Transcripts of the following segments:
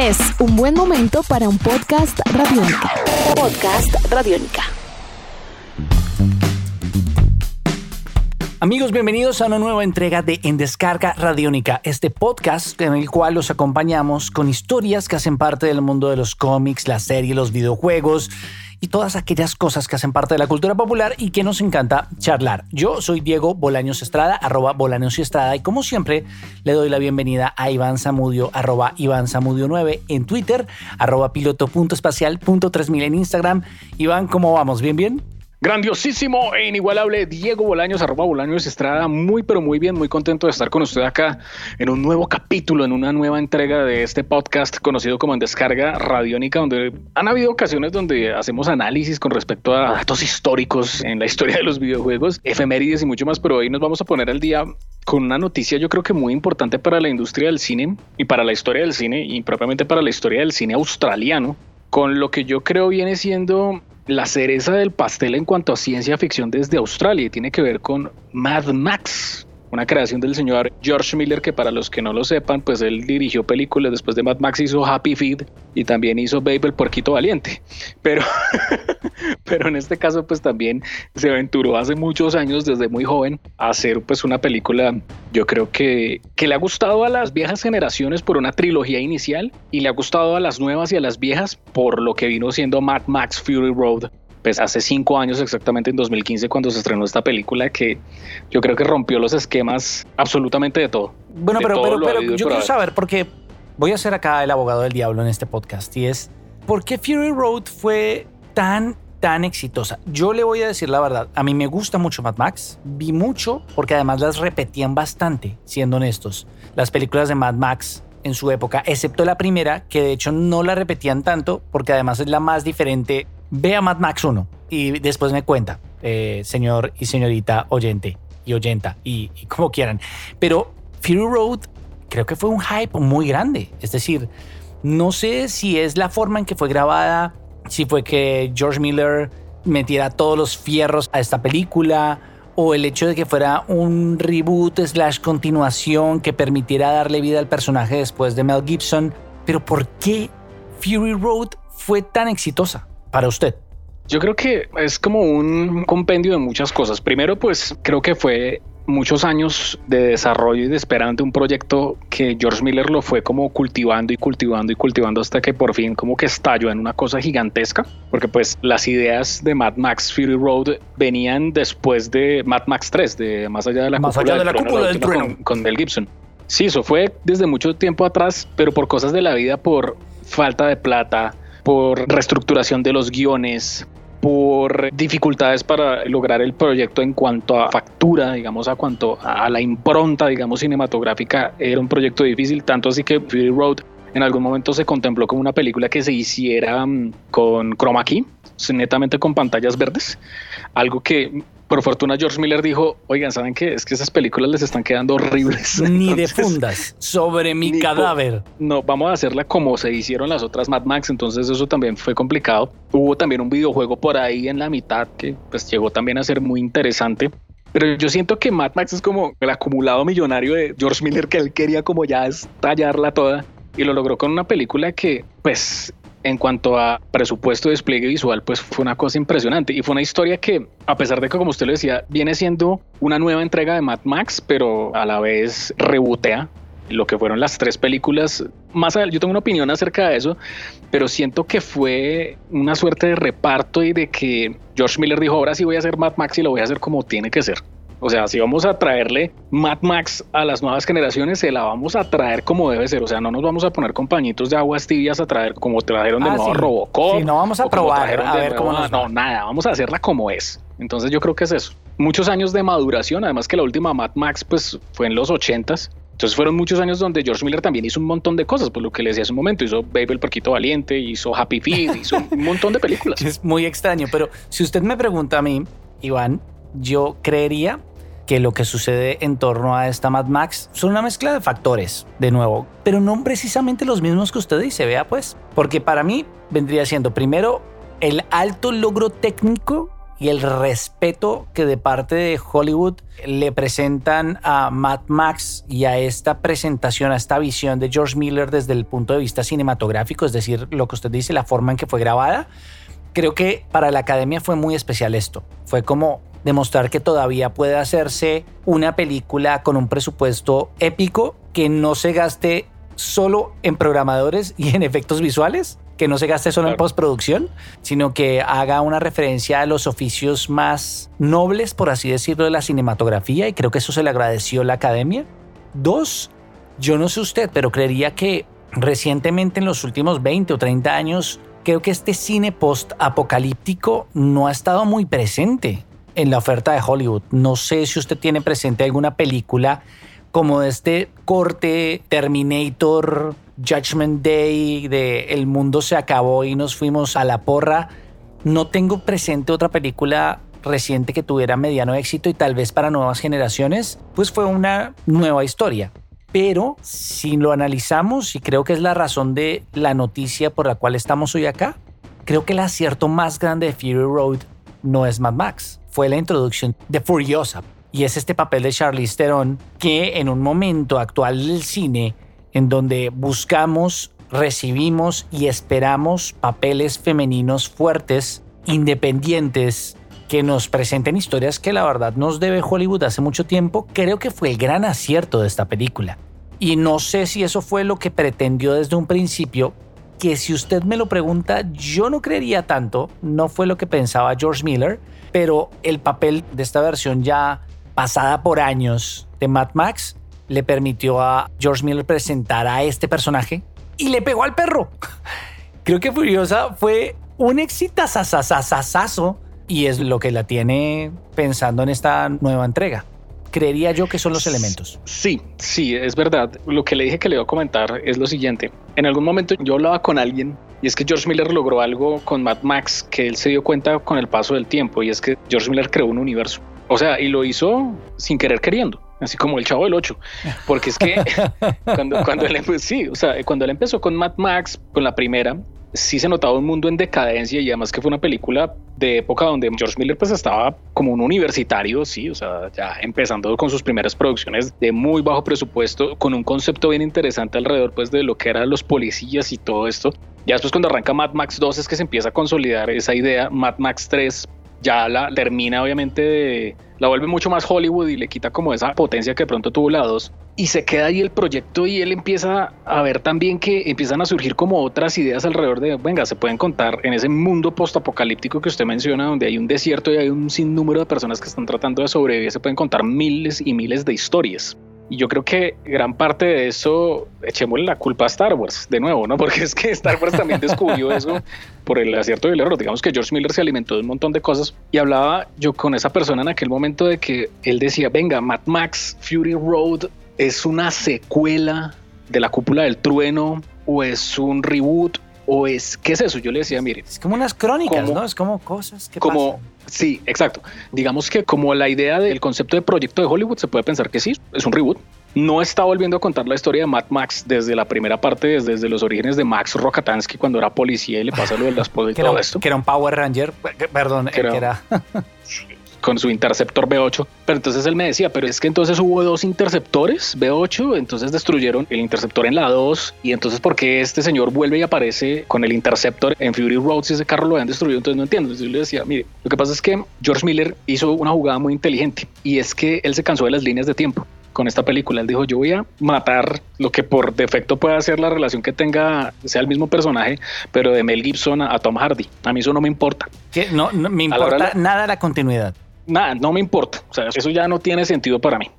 Es un buen momento para un podcast radiónica. Podcast radiónica. Amigos, bienvenidos a una nueva entrega de En Descarga Radiónica, este podcast en el cual los acompañamos con historias que hacen parte del mundo de los cómics, la serie, los videojuegos y todas aquellas cosas que hacen parte de la cultura popular y que nos encanta charlar. Yo soy Diego Bolaños Estrada, arroba Bolaños Estrada, y como siempre le doy la bienvenida a Iván Zamudio, arroba Iván Zamudio 9 en Twitter, arroba piloto.espacial.3000 en Instagram. Iván, ¿cómo vamos? ¿Bien, bien? Grandiosísimo e inigualable Diego Bolaños, arroba Bolaños Estrada, muy pero muy bien, muy contento de estar con usted acá en un nuevo capítulo, en una nueva entrega de este podcast conocido como en Descarga Radiónica, donde han habido ocasiones donde hacemos análisis con respecto a datos históricos en la historia de los videojuegos, efemérides y mucho más, pero hoy nos vamos a poner al día con una noticia yo creo que muy importante para la industria del cine y para la historia del cine y propiamente para la historia del cine australiano, con lo que yo creo viene siendo la cereza del pastel en cuanto a ciencia ficción desde Australia tiene que ver con Mad Max, una creación del señor George Miller que para los que no lo sepan, pues él dirigió películas, después de Mad Max hizo Happy Feet y también hizo Babe el puerquito valiente. Pero, pero en este caso pues también se aventuró hace muchos años, desde muy joven, a hacer pues una película, yo creo que, que le ha gustado a las viejas generaciones por una trilogía inicial y le ha gustado a las nuevas y a las viejas por lo que vino siendo Mad Max Fury Road pues hace cinco años exactamente en 2015 cuando se estrenó esta película que yo creo que rompió los esquemas absolutamente de todo. Bueno, pero, pero, yo quiero saber porque voy a ser acá el abogado del diablo en este podcast y es ¿por qué Fury Road fue tan tan exitosa? Yo le voy a decir la verdad, a mí me gusta mucho Mad Max, vi mucho porque además las repetían bastante, siendo honestos. Las películas de Mad Max en su época, excepto la primera, que de hecho no la repetían tanto porque además es la más diferente Vea Mad Max 1 y después me cuenta, eh, señor y señorita oyente y oyenta y, como quieran. Pero Fury Road creo que fue un hype muy grande. Es decir, no sé si es la forma en que fue grabada, si fue que George Miller metiera todos los fierros a esta película o el hecho de que fuera un reboot slash continuación que permitiera darle vida al personaje después de Mel Gibson. Pero ¿por qué Fury Road fue tan exitosa? Para usted? Yo creo que es como un compendio de muchas cosas. Primero, pues creo que fue muchos años de desarrollo y de espera ante un proyecto que George Miller lo fue como cultivando y cultivando y cultivando hasta que por fin como que estalló en una cosa gigantesca, porque pues las ideas de Mad Max Fury Road venían después de Mad Max 3, de más allá de la más allá de la cúpula del trueno con, con Mel Gibson. Sí, eso fue desde mucho tiempo atrás, pero por cosas de la vida, por falta de plata, por reestructuración de los guiones, por dificultades para lograr el proyecto en cuanto a factura, digamos, a cuanto a la impronta, digamos, cinematográfica, era un proyecto difícil, tanto así que Fury Road en algún momento se contempló como una película que se hiciera mm, con chroma key, netamente con pantallas verdes, algo que por fortuna George Miller dijo, oigan, ¿saben qué? Es que esas películas les están quedando horribles. Ni de fundas, sobre mi cadáver. No, vamos a hacerla como se hicieron las otras Mad Max, entonces eso también fue complicado. Hubo también un videojuego por ahí en la mitad que pues llegó también a ser muy interesante. Pero yo siento que Mad Max es como el acumulado millonario de George Miller que él quería como ya estallarla toda y lo logró con una película que pues en cuanto a presupuesto de despliegue visual, pues fue una cosa impresionante y fue una historia que, a pesar de que, como usted lo decía, viene siendo una nueva entrega de Mad Max, pero a la vez rebotea lo que fueron las tres películas. Más allá, yo tengo una opinión acerca de eso, pero siento que fue una suerte de reparto y de que George Miller dijo, ahora sí voy a hacer Mad Max y lo voy a hacer como tiene que ser. O sea, si vamos a traerle Mad Max a las nuevas generaciones, se la vamos a traer como debe ser. O sea, no nos vamos a poner compañitos de aguas tibias a traer como trajeron de ah, nuevo Robocop. Sí, no vamos a probar a ver cómo No, nada, vamos a hacerla como es. Entonces yo creo que es eso. Muchos años de maduración, además que la última Mad Max pues fue en los ochentas. Entonces fueron muchos años donde George Miller también hizo un montón de cosas, por lo que le decía hace un momento, hizo Baby el Porquito Valiente, hizo Happy Feet, hizo un montón de películas. Es muy extraño, pero si usted me pregunta a mí, Iván, yo creería que lo que sucede en torno a esta Mad Max son una mezcla de factores, de nuevo, pero no precisamente los mismos que usted dice, vea pues, porque para mí vendría siendo primero el alto logro técnico y el respeto que de parte de Hollywood le presentan a Mad Max y a esta presentación, a esta visión de George Miller desde el punto de vista cinematográfico, es decir, lo que usted dice, la forma en que fue grabada, creo que para la academia fue muy especial esto. Fue como demostrar que todavía puede hacerse una película con un presupuesto épico que no se gaste solo en programadores y en efectos visuales, que no se gaste solo en postproducción, sino que haga una referencia a los oficios más nobles, por así decirlo, de la cinematografía, y creo que eso se le agradeció la academia. Dos, yo no sé usted, pero creería que recientemente en los últimos 20 o 30 años, creo que este cine post-apocalíptico no ha estado muy presente en la oferta de Hollywood. No sé si usted tiene presente alguna película como este corte Terminator Judgment Day, de el mundo se acabó y nos fuimos a la porra. No tengo presente otra película reciente que tuviera mediano éxito y tal vez para nuevas generaciones, pues fue una nueva historia. Pero si lo analizamos, y creo que es la razón de la noticia por la cual estamos hoy acá, creo que el acierto más grande de Fury Road no es Mad Max, fue la introducción de Furiosa. Y es este papel de Charlize Theron que en un momento actual del cine en donde buscamos, recibimos y esperamos papeles femeninos fuertes, independientes, que nos presenten historias que la verdad nos debe Hollywood hace mucho tiempo, creo que fue el gran acierto de esta película. Y no sé si eso fue lo que pretendió desde un principio, que si usted me lo pregunta, yo no creería tanto, no fue lo que pensaba George Miller, pero el papel de esta versión ya pasada por años de Mad Max le permitió a George Miller presentar a este personaje y le pegó al perro. Creo que Furiosa fue un exitazazazazazo y es lo que la tiene pensando en esta nueva entrega. Creería yo que son los elementos. Sí, sí, es verdad. Lo que le dije que le iba a comentar es lo siguiente. En algún momento yo hablaba con alguien y es que George Miller logró algo con Mad Max que él se dio cuenta con el paso del tiempo y es que George Miller creó un universo. O sea, y lo hizo sin querer queriendo así como el chavo del 8, porque es que cuando, cuando él empezó, sí, o sea, cuando él empezó con Mad Max, con la primera, sí se notaba un mundo en decadencia y además que fue una película de época donde George Miller pues estaba como un universitario, sí, o sea, ya empezando con sus primeras producciones de muy bajo presupuesto, con un concepto bien interesante alrededor pues de lo que eran los policías y todo esto. Ya después cuando arranca Mad Max 2 es que se empieza a consolidar esa idea, Mad Max 3 ya la termina obviamente la vuelve mucho más Hollywood y le quita como esa potencia que pronto tuvo la 2 y se queda ahí el proyecto y él empieza a ver también que empiezan a surgir como otras ideas alrededor de, venga, se pueden contar en ese mundo postapocalíptico que usted menciona, donde hay un desierto y hay un sinnúmero de personas que están tratando de sobrevivir, se pueden contar miles y miles de historias. Y yo creo que gran parte de eso, echémosle la culpa a Star Wars, de nuevo, ¿no? Porque es que Star Wars también descubrió eso por el acierto y el error. Digamos que George Miller se alimentó de un montón de cosas y hablaba yo con esa persona en aquel momento de que él decía, venga, Mad Max Fury Road es una secuela de la cúpula del trueno o es un reboot o es, ¿qué es eso? Yo le decía, mire. Es como unas crónicas, ¿no? Es como cosas que como, Sí, exacto. Digamos que como la idea del concepto de proyecto de Hollywood se puede pensar que sí, es un reboot. No está volviendo a contar la historia de Mad Max desde la primera parte, desde, los orígenes de Max Rokatansky cuando era policía y le pasa lo de las y todo esto. Que era un Power Ranger, perdón, que era con su interceptor B8. Pero entonces él me decía, pero es que entonces hubo dos interceptores B8, entonces destruyeron el interceptor en la 2 y entonces ¿por qué este señor vuelve y aparece con el interceptor en Fury Road si ese carro lo habían destruido? Entonces no entiendo. Entonces yo le decía, mire, lo que pasa es que George Miller hizo una jugada muy inteligente y es que él se cansó de las líneas de tiempo con esta película. Él dijo, yo voy a matar lo que por defecto pueda ser la relación que tenga, sea el mismo personaje, pero de Mel Gibson a, Tom Hardy. A mí eso no me importa. No, no me importa nada la continuidad nada, no me importa. O sea, eso ya no tiene sentido para mí.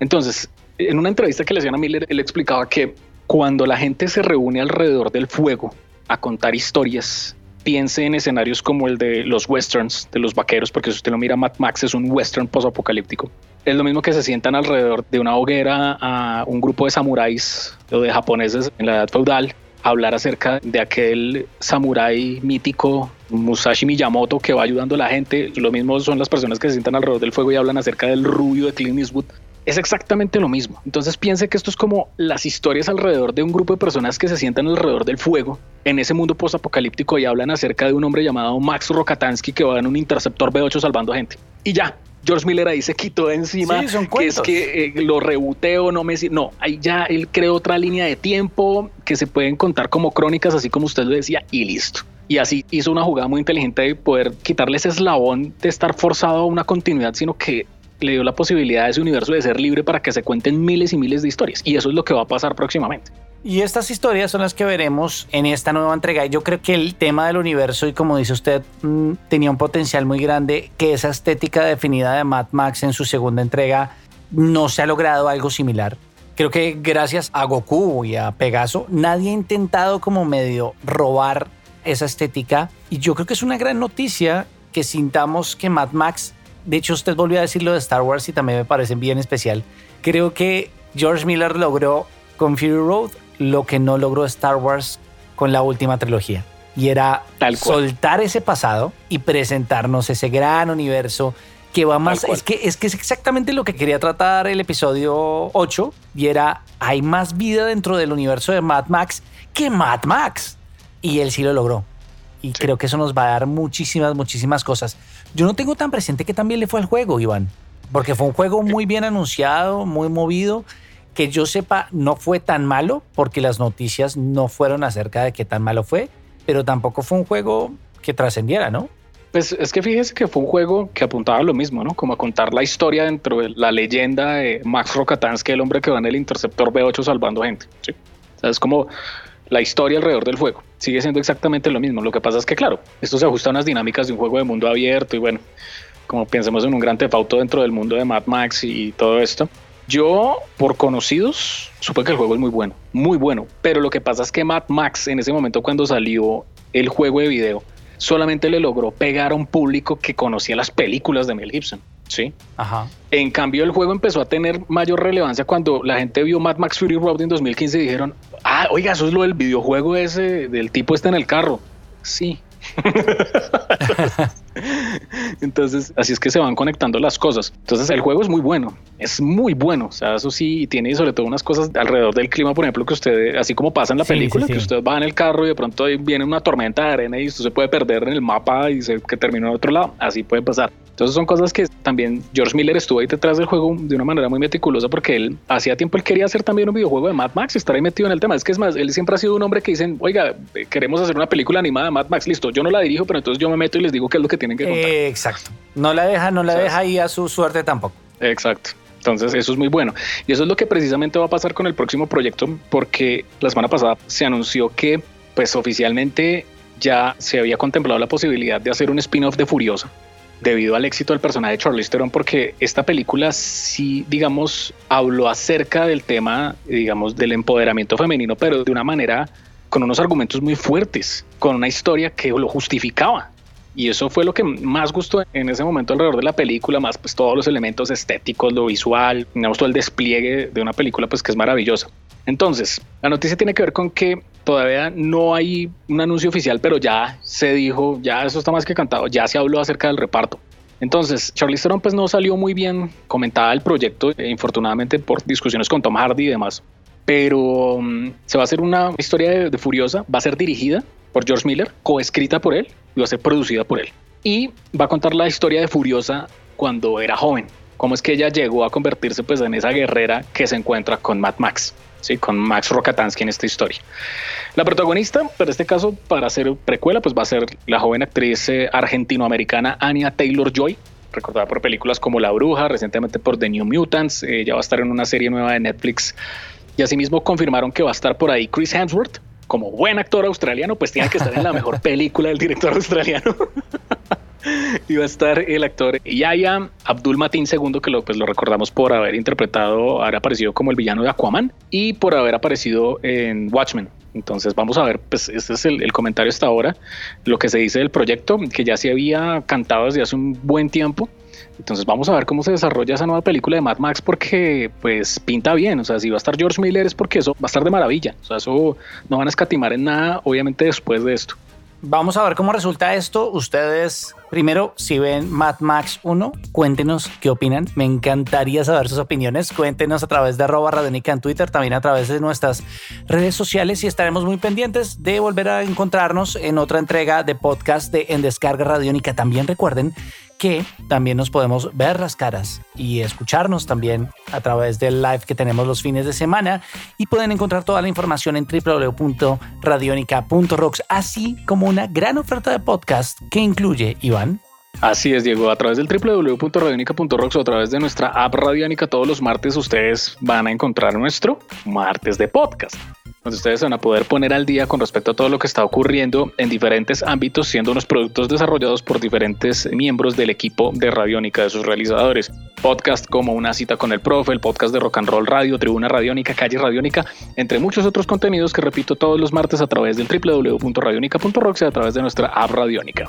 Entonces, en una entrevista que le hacían a Miller, él explicaba que cuando la gente se reúne alrededor del fuego a contar historias, piense en escenarios como el de los westerns, de los vaqueros, porque si usted lo mira, Mad Max es un western post-apocalíptico. Es lo mismo que se sientan alrededor de una hoguera a un grupo de samuráis o de japoneses en la edad feudal hablar acerca de aquel samurái mítico Musashi Miyamoto que va ayudando a la gente. Lo mismo son las personas que se sientan alrededor del fuego y hablan acerca del rubio de Clint Eastwood. es exactamente lo mismo. Entonces piense que esto es como las historias alrededor de un grupo de personas que se sientan alrededor del fuego en ese mundo postapocalíptico y hablan acerca de un hombre llamado Max Rokatansky que va en un interceptor B8 salvando gente. Y ya, George Miller ahí se quitó de encima, que es que eh, lo rebuteo, no me... No, ahí ya él creó otra línea de tiempo que se pueden contar como crónicas, así como usted lo decía, y listo. Y así hizo una jugada muy inteligente de poder quitarle ese eslabón de estar forzado a una continuidad, sino que le dio la posibilidad a ese universo de ser libre para que se cuenten miles y miles de historias. Y eso es lo que va a pasar próximamente. Y estas historias son las que veremos en esta nueva entrega. Yo creo que el tema del universo, y como dice usted, mm, tenía un potencial muy grande, que esa estética definida de Mad Max en su segunda entrega no se ha logrado algo similar. Creo que gracias a Goku y a Pegaso, nadie ha intentado como medio robar esa estética. Y yo creo que es una gran noticia que sintamos que Mad Max de hecho, usted volvió a decir lo de Star Wars y también me parece bien especial. Creo que George Miller logró con Fury Road lo que no logró Star Wars con la última trilogía. Y era soltar ese pasado y presentarnos ese gran universo que va más. Es que, es que es exactamente lo que quería tratar el episodio 8. Y era: hay más vida dentro del universo de Mad Max que Mad Max. Y él sí lo logró. Y creo que eso nos va a dar muchísimas, muchísimas cosas. Yo no tengo tan presente que también le fue al juego, Iván, porque fue un juego muy bien anunciado, muy movido, que yo sepa no fue tan malo, porque las noticias no fueron acerca de qué tan malo fue, pero tampoco fue un juego que trascendiera, ¿no? Pues es que fíjese que fue un juego que apuntaba a lo mismo, ¿no? Como a contar la historia dentro de la leyenda de Max Rokatansky, el hombre que va en el interceptor B8 salvando gente. ¿sí? O sea, es como la historia alrededor del juego. Sigue siendo exactamente lo mismo. Lo que pasa es que, claro, esto se ajusta a unas dinámicas de un juego de mundo abierto y bueno, como pensemos en un gran tefauto dentro del mundo de Mad Max y todo esto. Yo, por conocidos, supe que el juego es muy bueno, muy bueno. Pero lo que pasa es que Mad Max, en ese momento cuando salió el juego de video, solamente le logró pegar a un público que conocía las películas de Mel Gibson. Sí. Ajá. En cambio, el juego empezó a tener mayor relevancia cuando la gente vio Mad Max Fury Road en 2015 y dijeron, ah, oiga, eso es lo del videojuego ese, del tipo este en el carro. Sí. Entonces, así es que se van conectando las cosas. Entonces, el juego es muy bueno, es muy bueno. O sea, eso sí, tiene sobre todo unas cosas alrededor del clima, por ejemplo, que usted, así como pasa en la película, que usted va en el carro y de pronto viene una tormenta de arena y usted se puede perder en el mapa y se, que termina en otro lado. Así puede pasar. Entonces son cosas que también George Miller estuvo ahí detrás del juego de una manera muy meticulosa porque él hacía tiempo él quería hacer también un videojuego de Mad Max y estar ahí metido en el tema. Es que es más, él siempre ha sido un hombre que dicen, oiga, queremos hacer una película animada de Mad Max, listo, yo no la dirijo, pero entonces yo me meto y les digo qué es lo que tienen que contar. exacto. No la deja, no la deja ahí a su suerte tampoco. Exacto. Entonces eso es muy bueno. Y eso es lo que precisamente va a pasar con el próximo proyecto porque la semana pasada se anunció que pues oficialmente ya se había contemplado la posibilidad de hacer un spin-off de Furiosa debido al éxito del personaje de Charlize Theron, porque esta película sí, digamos, habló acerca del tema, digamos, del empoderamiento femenino, pero de una manera con unos argumentos muy fuertes, con una historia que lo justificaba. Y eso fue lo que más gustó en ese momento alrededor de la película, más pues todos los elementos estéticos, lo visual, digamos todo el despliegue de una película pues que es maravillosa. Entonces, la noticia tiene que ver con que todavía no hay un anuncio oficial, pero ya se dijo, ya eso está más que cantado, ya se habló acerca del reparto. Entonces, Charlize Theron pues no salió muy bien comentada el proyecto, eh, infortunadamente por discusiones con Tom Hardy y demás. Pero mm, se va a hacer una historia de, Furiosa, va a ser dirigida por George Miller, coescrita por él va a ser producida por él. Y va a contar la historia de Furiosa cuando era joven, cómo es que ella llegó a convertirse pues en esa guerrera que se encuentra con Mad Max. ¿sí? con Max Rokatansky en esta historia. La protagonista, pero este caso, para hacer precuela, pues va a ser la joven actriz eh, argentinoamericana Anya Taylor-Joy, recordada por películas como La Bruja, recientemente por The New Mutants, ella va a estar en una serie nueva de Netflix y asimismo confirmaron que va a estar por ahí Chris Hemsworth, como buen actor australiano, pues tiene que estar en la mejor película del director australiano. va a estar el actor Yaya Abdul Matin II, que lo, pues, lo recordamos por haber interpretado, haber aparecido como el villano de Aquaman y por haber aparecido en Watchmen. Entonces vamos a ver, pues este es el, comentario hasta ahora, lo que se dice del proyecto, que ya se había cantado desde hace un buen tiempo. Entonces vamos a ver cómo se desarrolla esa nueva película de Mad Max porque pues pinta bien, o sea, si va a estar George Miller es porque eso va a estar de maravilla, o sea, eso no van a escatimar en nada, obviamente después de esto. Vamos a ver cómo resulta esto. Ustedes, primero, si ven Mad Max 1, cuéntenos qué opinan. Me encantaría saber sus opiniones. Cuéntenos a través de arroba Radionica en Twitter, también a través de nuestras redes sociales y estaremos muy pendientes de volver a encontrarnos en otra entrega de podcast de En Descarga Radiónica. También recuerden que también nos podemos ver las caras y escucharnos también a través del live que tenemos los fines de semana y pueden encontrar toda la información en www.radionica.rocks, así como una gran oferta de podcast que incluye, Iván. Así es, Diego. A través del www.radionica.rocks o a través de nuestra app Radionica, todos los martes ustedes van a encontrar nuestro martes de podcast donde ustedes van a poder poner al día con respecto a todo lo que está ocurriendo en diferentes ámbitos, siendo unos productos desarrollados por diferentes miembros del equipo de Radiónica, de sus realizadores. Podcast como Una cita con el profe, el podcast de Rock and Roll Radio, Tribuna Radiónica, Calle Radiónica, entre muchos otros contenidos que repito todos los martes a través del www.radionica.rocks y a través de nuestra app Radiónica.